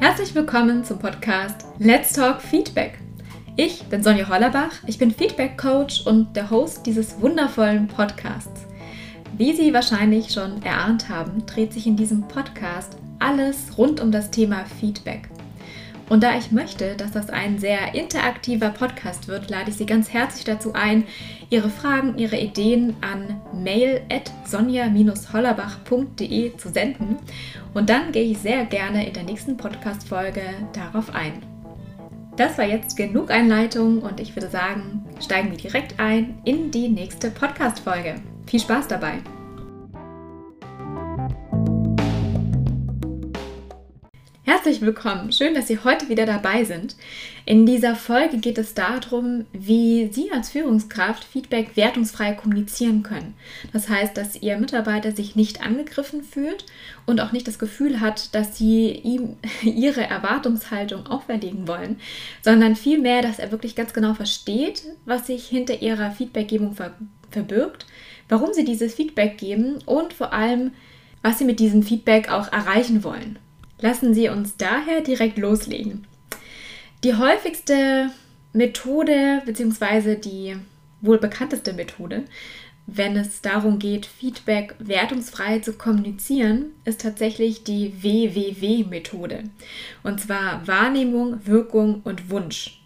Herzlich willkommen zum Podcast Let's Talk Feedback. Ich bin Sonja Hollerbach, ich bin Feedback Coach und der Host dieses wundervollen Podcasts. Wie Sie wahrscheinlich schon erahnt haben, dreht sich in diesem Podcast alles rund um das Thema Feedback. Und da ich möchte, dass das ein sehr interaktiver Podcast wird, lade ich Sie ganz herzlich dazu ein, Ihre Fragen, Ihre Ideen an mail at sonja-hollerbach.de zu senden. Und dann gehe ich sehr gerne in der nächsten Podcast-Folge darauf ein. Das war jetzt genug Einleitung und ich würde sagen, steigen wir direkt ein in die nächste Podcast-Folge. Viel Spaß dabei! Herzlich willkommen. Schön, dass Sie heute wieder dabei sind. In dieser Folge geht es darum, wie Sie als Führungskraft Feedback wertungsfrei kommunizieren können. Das heißt, dass Ihr Mitarbeiter sich nicht angegriffen fühlt und auch nicht das Gefühl hat, dass Sie ihm Ihre Erwartungshaltung auferlegen wollen, sondern vielmehr, dass er wirklich ganz genau versteht, was sich hinter Ihrer Feedbackgebung ver verbirgt, warum Sie dieses Feedback geben und vor allem, was Sie mit diesem Feedback auch erreichen wollen. Lassen Sie uns daher direkt loslegen. Die häufigste Methode bzw. die wohl bekannteste Methode, wenn es darum geht, Feedback wertungsfrei zu kommunizieren, ist tatsächlich die WWW-Methode. Und zwar Wahrnehmung, Wirkung und Wunsch.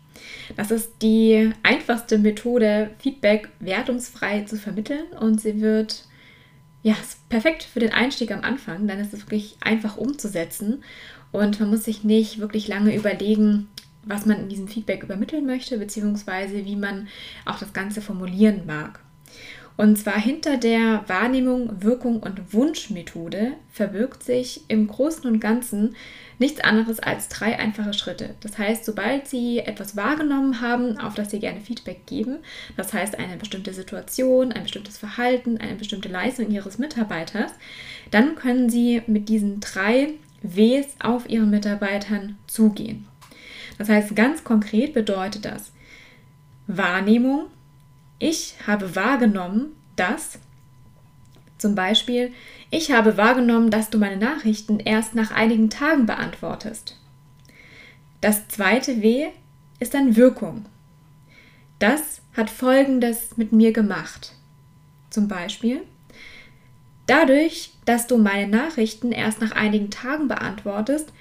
Das ist die einfachste Methode, Feedback wertungsfrei zu vermitteln und sie wird ja, ist perfekt für den Einstieg am Anfang. Dann ist es wirklich einfach umzusetzen und man muss sich nicht wirklich lange überlegen, was man in diesem Feedback übermitteln möchte, beziehungsweise wie man auch das Ganze formulieren mag. Und zwar hinter der Wahrnehmung, Wirkung und Wunschmethode verbirgt sich im Großen und Ganzen nichts anderes als drei einfache Schritte. Das heißt, sobald Sie etwas wahrgenommen haben, auf das Sie gerne Feedback geben, das heißt eine bestimmte Situation, ein bestimmtes Verhalten, eine bestimmte Leistung Ihres Mitarbeiters, dann können Sie mit diesen drei Ws auf Ihren Mitarbeitern zugehen. Das heißt, ganz konkret bedeutet das Wahrnehmung, ich habe wahrgenommen, dass zum Beispiel, ich habe wahrgenommen, dass du meine Nachrichten erst nach einigen Tagen beantwortest. Das zweite W ist dann Wirkung. Das hat Folgendes mit mir gemacht. Zum Beispiel, dadurch, dass du meine Nachrichten erst nach einigen Tagen beantwortest,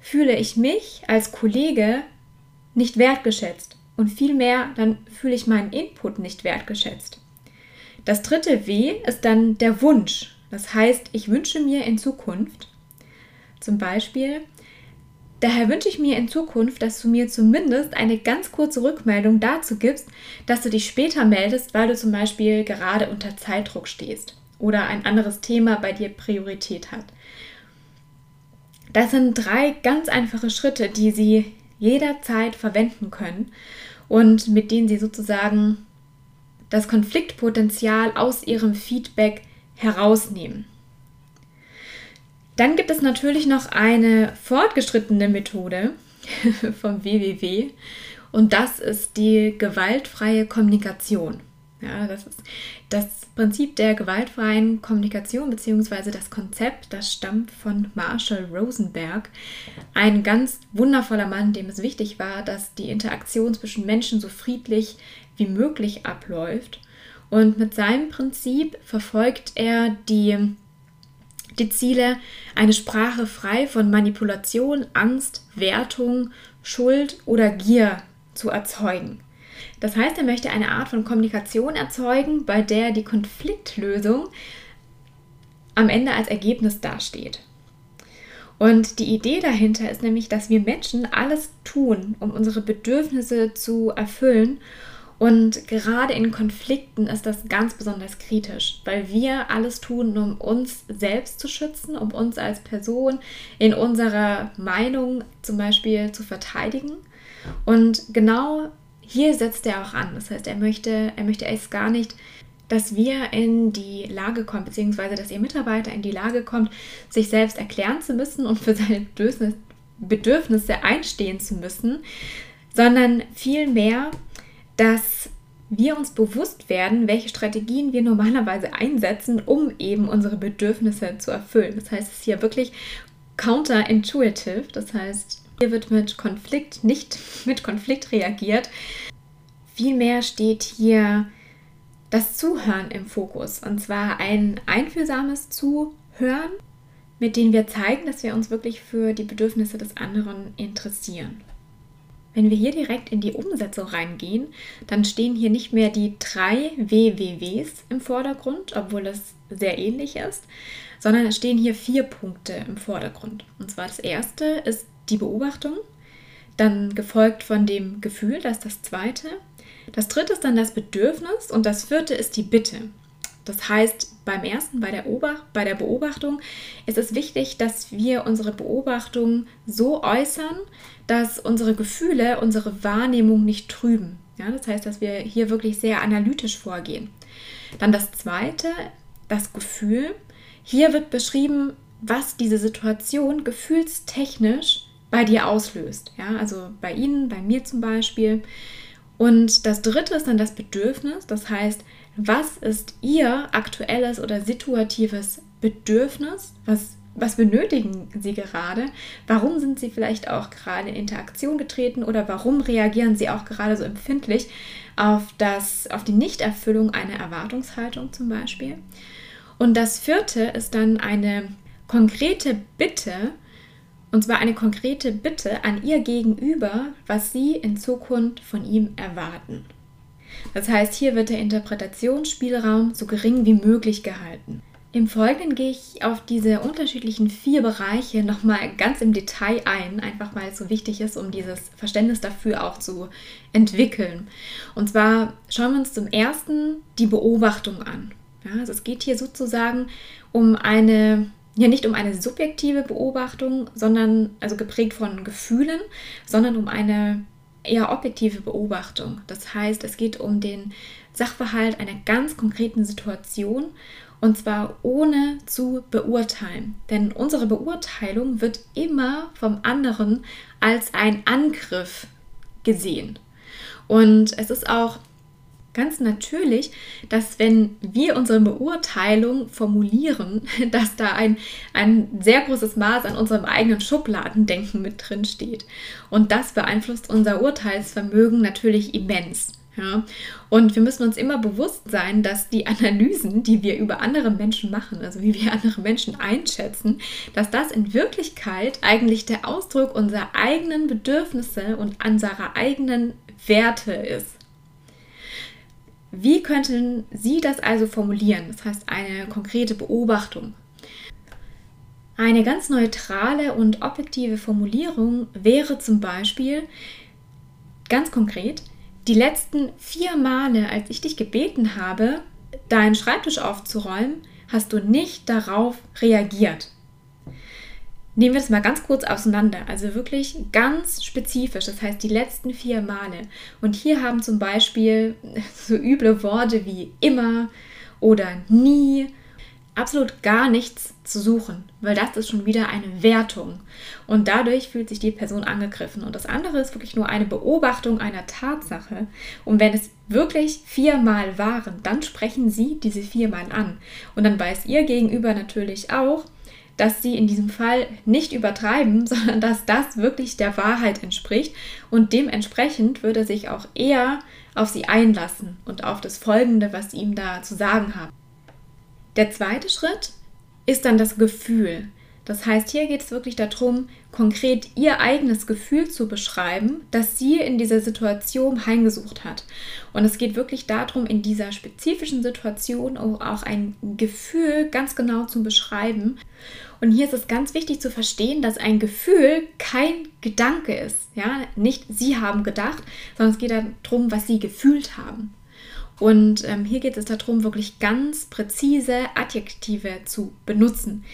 fühle ich mich als Kollege nicht wertgeschätzt und vielmehr dann fühle ich meinen Input nicht wertgeschätzt. Das dritte W ist dann der Wunsch. Das heißt, ich wünsche mir in Zukunft, zum Beispiel, daher wünsche ich mir in Zukunft, dass du mir zumindest eine ganz kurze Rückmeldung dazu gibst, dass du dich später meldest, weil du zum Beispiel gerade unter Zeitdruck stehst oder ein anderes Thema bei dir Priorität hat. Das sind drei ganz einfache Schritte, die Sie jederzeit verwenden können und mit denen sie sozusagen das Konfliktpotenzial aus ihrem Feedback herausnehmen. Dann gibt es natürlich noch eine fortgeschrittene Methode vom WWW und das ist die gewaltfreie Kommunikation. Ja, das ist das Prinzip der gewaltfreien Kommunikation bzw. das Konzept, das stammt von Marshall Rosenberg, ein ganz wundervoller Mann, dem es wichtig war, dass die Interaktion zwischen Menschen so friedlich wie möglich abläuft. Und mit seinem Prinzip verfolgt er die, die Ziele, eine Sprache frei von Manipulation, Angst, Wertung, Schuld oder Gier zu erzeugen. Das heißt, er möchte eine Art von Kommunikation erzeugen, bei der die Konfliktlösung am Ende als Ergebnis dasteht. Und die Idee dahinter ist nämlich, dass wir Menschen alles tun, um unsere Bedürfnisse zu erfüllen. Und gerade in Konflikten ist das ganz besonders kritisch, weil wir alles tun, um uns selbst zu schützen, um uns als Person in unserer Meinung zum Beispiel zu verteidigen. Und genau hier setzt er auch an. Das heißt, er möchte, er möchte es gar nicht, dass wir in die Lage kommen, beziehungsweise dass ihr Mitarbeiter in die Lage kommt, sich selbst erklären zu müssen und für seine Bedürfnisse einstehen zu müssen, sondern vielmehr, dass wir uns bewusst werden, welche Strategien wir normalerweise einsetzen, um eben unsere Bedürfnisse zu erfüllen. Das heißt, es ist hier wirklich counterintuitive. Das heißt, hier wird mit Konflikt nicht mit Konflikt reagiert. Vielmehr steht hier das Zuhören im Fokus. Und zwar ein einfühlsames Zuhören, mit dem wir zeigen, dass wir uns wirklich für die Bedürfnisse des anderen interessieren. Wenn wir hier direkt in die Umsetzung reingehen, dann stehen hier nicht mehr die drei WWWs im Vordergrund, obwohl es sehr ähnlich ist, sondern es stehen hier vier Punkte im Vordergrund. Und zwar das erste ist die Beobachtung, dann gefolgt von dem Gefühl, das ist das zweite. Das dritte ist dann das Bedürfnis und das vierte ist die Bitte. Das heißt, beim ersten, bei der, bei der Beobachtung, ist es wichtig, dass wir unsere Beobachtung so äußern, dass unsere Gefühle unsere Wahrnehmung nicht trüben. Ja, das heißt, dass wir hier wirklich sehr analytisch vorgehen. Dann das zweite, das Gefühl. Hier wird beschrieben, was diese Situation gefühlstechnisch bei dir auslöst. Ja, also bei Ihnen, bei mir zum Beispiel. Und das dritte ist dann das Bedürfnis. Das heißt, was ist Ihr aktuelles oder situatives Bedürfnis? Was, was benötigen Sie gerade? Warum sind Sie vielleicht auch gerade in Interaktion getreten oder warum reagieren Sie auch gerade so empfindlich auf, das, auf die Nichterfüllung einer Erwartungshaltung zum Beispiel? Und das vierte ist dann eine konkrete Bitte, und zwar eine konkrete Bitte an Ihr Gegenüber, was Sie in Zukunft von ihm erwarten. Das heißt, hier wird der Interpretationsspielraum so gering wie möglich gehalten. Im Folgenden gehe ich auf diese unterschiedlichen vier Bereiche nochmal ganz im Detail ein, einfach weil es so wichtig ist, um dieses Verständnis dafür auch zu entwickeln. Und zwar schauen wir uns zum ersten die Beobachtung an. Ja, also es geht hier sozusagen um eine, ja nicht um eine subjektive Beobachtung, sondern also geprägt von Gefühlen, sondern um eine eher objektive Beobachtung. Das heißt, es geht um den Sachverhalt einer ganz konkreten Situation und zwar ohne zu beurteilen. Denn unsere Beurteilung wird immer vom anderen als ein Angriff gesehen. Und es ist auch ganz natürlich, dass wenn wir unsere Beurteilung formulieren, dass da ein, ein sehr großes Maß an unserem eigenen Schubladendenken mit drin steht. Und das beeinflusst unser Urteilsvermögen natürlich immens. Ja? Und wir müssen uns immer bewusst sein, dass die Analysen, die wir über andere Menschen machen, also wie wir andere Menschen einschätzen, dass das in Wirklichkeit eigentlich der Ausdruck unserer eigenen Bedürfnisse und unserer eigenen Werte ist. Wie könnten Sie das also formulieren? Das heißt eine konkrete Beobachtung. Eine ganz neutrale und objektive Formulierung wäre zum Beispiel ganz konkret, die letzten vier Male, als ich dich gebeten habe, deinen Schreibtisch aufzuräumen, hast du nicht darauf reagiert. Nehmen wir das mal ganz kurz auseinander, also wirklich ganz spezifisch, das heißt die letzten vier Male. Und hier haben zum Beispiel so üble Worte wie immer oder nie absolut gar nichts zu suchen, weil das ist schon wieder eine Wertung. Und dadurch fühlt sich die Person angegriffen. Und das andere ist wirklich nur eine Beobachtung einer Tatsache. Und wenn es wirklich viermal waren, dann sprechen Sie diese viermal an. Und dann weiß Ihr Gegenüber natürlich auch, dass sie in diesem Fall nicht übertreiben, sondern dass das wirklich der Wahrheit entspricht und dementsprechend würde er sich auch eher auf sie einlassen und auf das Folgende, was sie ihm da zu sagen haben. Der zweite Schritt ist dann das Gefühl. Das heißt, hier geht es wirklich darum, konkret ihr eigenes Gefühl zu beschreiben, das sie in dieser Situation heimgesucht hat. Und es geht wirklich darum, in dieser spezifischen Situation auch ein Gefühl ganz genau zu beschreiben. Und hier ist es ganz wichtig zu verstehen, dass ein Gefühl kein Gedanke ist. Ja, nicht sie haben gedacht, sondern es geht darum, was sie gefühlt haben. Und ähm, hier geht es darum, wirklich ganz präzise Adjektive zu benutzen.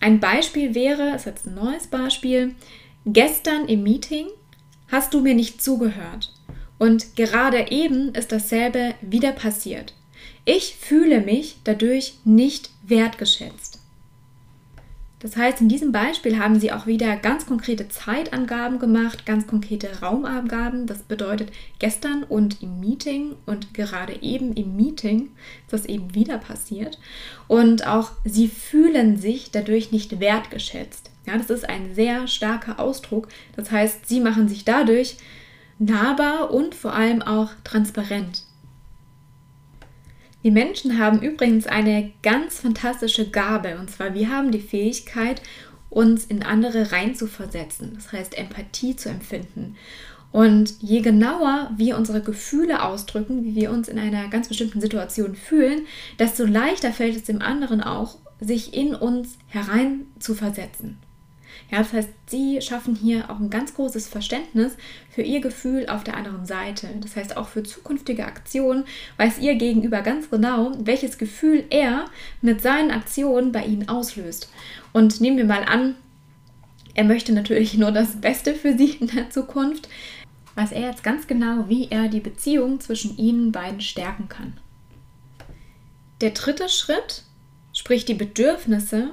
Ein Beispiel wäre, ist jetzt ein neues Beispiel, gestern im Meeting hast du mir nicht zugehört und gerade eben ist dasselbe wieder passiert. Ich fühle mich dadurch nicht wertgeschätzt. Das heißt, in diesem Beispiel haben Sie auch wieder ganz konkrete Zeitangaben gemacht, ganz konkrete Raumangaben. Das bedeutet gestern und im Meeting und gerade eben im Meeting ist das eben wieder passiert. Und auch Sie fühlen sich dadurch nicht wertgeschätzt. Ja, das ist ein sehr starker Ausdruck. Das heißt, sie machen sich dadurch nahbar und vor allem auch transparent. Wir Menschen haben übrigens eine ganz fantastische Gabe und zwar wir haben die Fähigkeit, uns in andere reinzuversetzen, das heißt Empathie zu empfinden. Und je genauer wir unsere Gefühle ausdrücken, wie wir uns in einer ganz bestimmten Situation fühlen, desto leichter fällt es dem anderen auch, sich in uns herein zu versetzen. Ja, das heißt, sie schaffen hier auch ein ganz großes Verständnis für ihr Gefühl auf der anderen Seite. Das heißt, auch für zukünftige Aktionen weiß ihr gegenüber ganz genau, welches Gefühl er mit seinen Aktionen bei ihnen auslöst. Und nehmen wir mal an, er möchte natürlich nur das Beste für sie in der Zukunft, weiß er jetzt ganz genau, wie er die Beziehung zwischen ihnen beiden stärken kann. Der dritte Schritt, sprich die Bedürfnisse,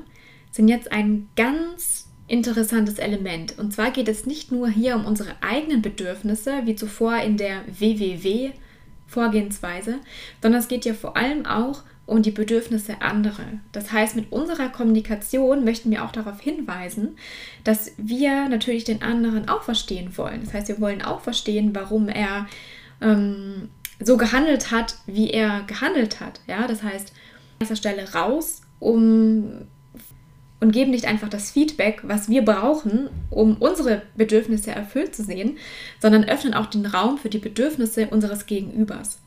sind jetzt ein ganz interessantes Element. Und zwar geht es nicht nur hier um unsere eigenen Bedürfnisse, wie zuvor in der WWW-Vorgehensweise, sondern es geht ja vor allem auch um die Bedürfnisse anderer. Das heißt, mit unserer Kommunikation möchten wir auch darauf hinweisen, dass wir natürlich den anderen auch verstehen wollen. Das heißt, wir wollen auch verstehen, warum er ähm, so gehandelt hat, wie er gehandelt hat. Ja, das heißt, an dieser Stelle raus, um und geben nicht einfach das Feedback, was wir brauchen, um unsere Bedürfnisse erfüllt zu sehen, sondern öffnen auch den Raum für die Bedürfnisse unseres Gegenübers.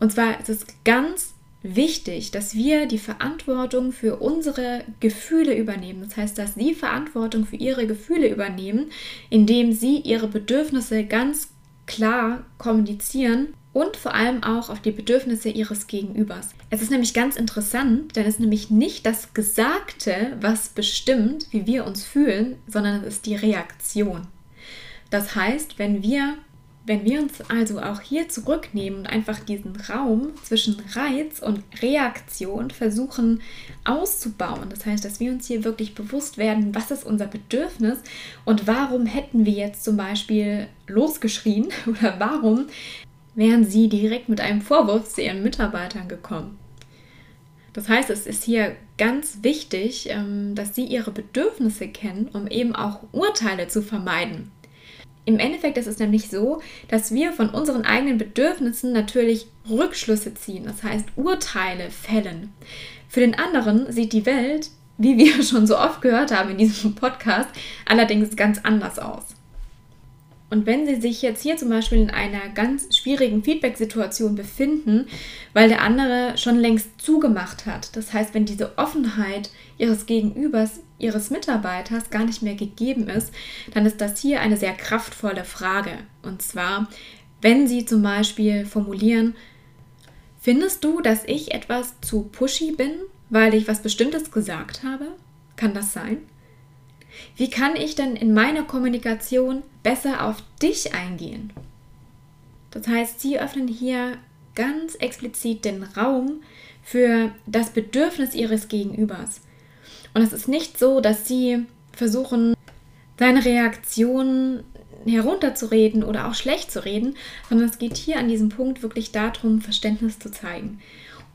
Und zwar ist es ganz wichtig, dass wir die Verantwortung für unsere Gefühle übernehmen. Das heißt, dass sie Verantwortung für ihre Gefühle übernehmen, indem sie ihre Bedürfnisse ganz klar kommunizieren und vor allem auch auf die Bedürfnisse ihres Gegenübers. Es ist nämlich ganz interessant, denn es ist nämlich nicht das Gesagte, was bestimmt, wie wir uns fühlen, sondern es ist die Reaktion. Das heißt, wenn wir wenn wir uns also auch hier zurücknehmen und einfach diesen Raum zwischen Reiz und Reaktion versuchen auszubauen, das heißt, dass wir uns hier wirklich bewusst werden, was ist unser Bedürfnis und warum hätten wir jetzt zum Beispiel losgeschrien oder warum wären sie direkt mit einem Vorwurf zu ihren Mitarbeitern gekommen. Das heißt, es ist hier ganz wichtig, ähm, dass sie ihre Bedürfnisse kennen, um eben auch Urteile zu vermeiden. Im Endeffekt ist es nämlich so, dass wir von unseren eigenen Bedürfnissen natürlich Rückschlüsse ziehen, das heißt Urteile fällen. Für den anderen sieht die Welt, wie wir schon so oft gehört haben in diesem Podcast, allerdings ganz anders aus. Und wenn Sie sich jetzt hier zum Beispiel in einer ganz schwierigen Feedback-Situation befinden, weil der andere schon längst zugemacht hat, das heißt, wenn diese Offenheit Ihres Gegenübers, Ihres Mitarbeiters gar nicht mehr gegeben ist, dann ist das hier eine sehr kraftvolle Frage. Und zwar, wenn Sie zum Beispiel formulieren, findest du, dass ich etwas zu pushy bin, weil ich was Bestimmtes gesagt habe? Kann das sein? Wie kann ich denn in meiner Kommunikation besser auf dich eingehen? Das heißt, Sie öffnen hier ganz explizit den Raum für das Bedürfnis Ihres Gegenübers. Und es ist nicht so, dass Sie versuchen, seine Reaktion herunterzureden oder auch schlecht zu reden, sondern es geht hier an diesem Punkt wirklich darum, Verständnis zu zeigen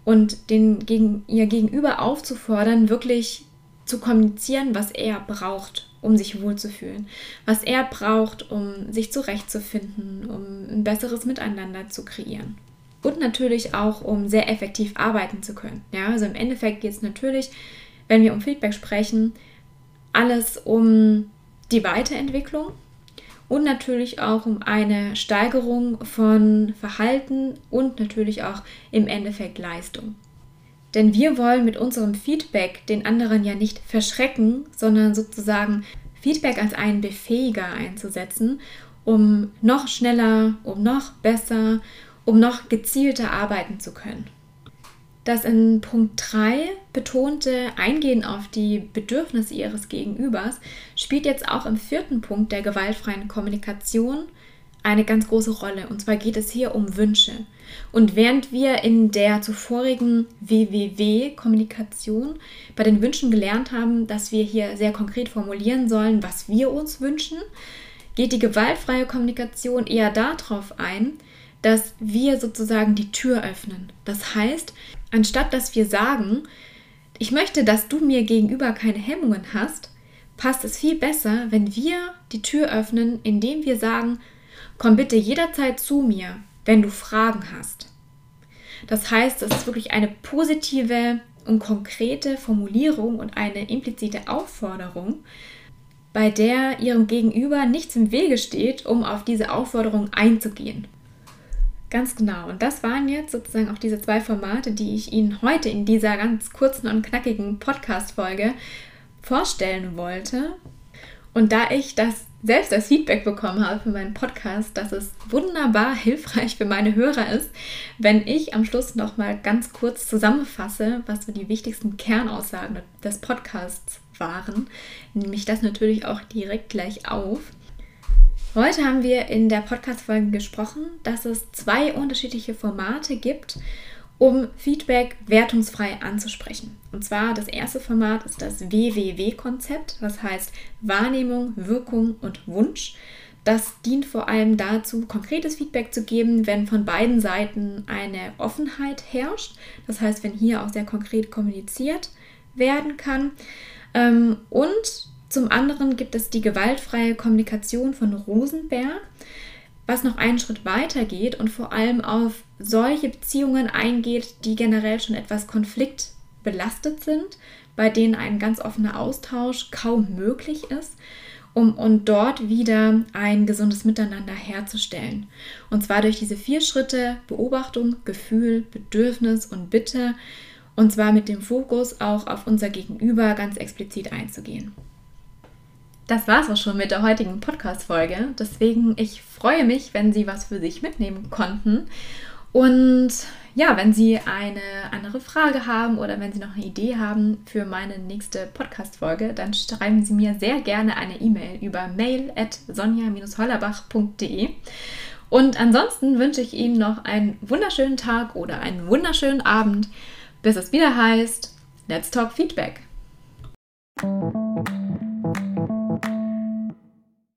und den, gegen, ihr Gegenüber aufzufordern, wirklich zu kommunizieren, was er braucht, um sich wohlzufühlen, was er braucht, um sich zurechtzufinden, um ein besseres Miteinander zu kreieren. Und natürlich auch, um sehr effektiv arbeiten zu können. Ja, also im Endeffekt geht es natürlich, wenn wir um Feedback sprechen, alles um die Weiterentwicklung und natürlich auch um eine Steigerung von Verhalten und natürlich auch im Endeffekt Leistung. Denn wir wollen mit unserem Feedback den anderen ja nicht verschrecken, sondern sozusagen Feedback als einen Befähiger einzusetzen, um noch schneller, um noch besser, um noch gezielter arbeiten zu können. Das in Punkt 3 betonte Eingehen auf die Bedürfnisse ihres Gegenübers spielt jetzt auch im vierten Punkt der gewaltfreien Kommunikation eine ganz große Rolle. Und zwar geht es hier um Wünsche. Und während wir in der zuvorigen WWW-Kommunikation bei den Wünschen gelernt haben, dass wir hier sehr konkret formulieren sollen, was wir uns wünschen, geht die gewaltfreie Kommunikation eher darauf ein, dass wir sozusagen die Tür öffnen. Das heißt, anstatt dass wir sagen, ich möchte, dass du mir gegenüber keine Hemmungen hast, passt es viel besser, wenn wir die Tür öffnen, indem wir sagen, komm bitte jederzeit zu mir, wenn du Fragen hast. Das heißt, es ist wirklich eine positive und konkrete Formulierung und eine implizite Aufforderung, bei der ihrem Gegenüber nichts im Wege steht, um auf diese Aufforderung einzugehen. Ganz genau. Und das waren jetzt sozusagen auch diese zwei Formate, die ich Ihnen heute in dieser ganz kurzen und knackigen Podcast-Folge vorstellen wollte. Und da ich das selbst als Feedback bekommen habe für meinen Podcast, dass es wunderbar hilfreich für meine Hörer ist, wenn ich am Schluss nochmal ganz kurz zusammenfasse, was so die wichtigsten Kernaussagen des Podcasts waren, nehme ich das natürlich auch direkt gleich auf. Heute haben wir in der Podcast-Folge gesprochen, dass es zwei unterschiedliche Formate gibt um Feedback wertungsfrei anzusprechen. Und zwar das erste Format ist das WWW-Konzept, das heißt Wahrnehmung, Wirkung und Wunsch. Das dient vor allem dazu, konkretes Feedback zu geben, wenn von beiden Seiten eine Offenheit herrscht. Das heißt, wenn hier auch sehr konkret kommuniziert werden kann. Ähm, und zum anderen gibt es die gewaltfreie Kommunikation von Rosenberg was noch einen Schritt weiter geht und vor allem auf solche Beziehungen eingeht, die generell schon etwas konfliktbelastet sind, bei denen ein ganz offener Austausch kaum möglich ist, um und dort wieder ein gesundes Miteinander herzustellen. Und zwar durch diese vier Schritte Beobachtung, Gefühl, Bedürfnis und Bitte, und zwar mit dem Fokus auch auf unser Gegenüber ganz explizit einzugehen. Das war es auch schon mit der heutigen Podcast-Folge. Deswegen, ich freue mich, wenn Sie was für sich mitnehmen konnten. Und ja, wenn Sie eine andere Frage haben oder wenn Sie noch eine Idee haben für meine nächste Podcast-Folge, dann schreiben Sie mir sehr gerne eine E-Mail über mail at sonja-hollerbach.de. Und ansonsten wünsche ich Ihnen noch einen wunderschönen Tag oder einen wunderschönen Abend, bis es wieder heißt, Let's Talk Feedback.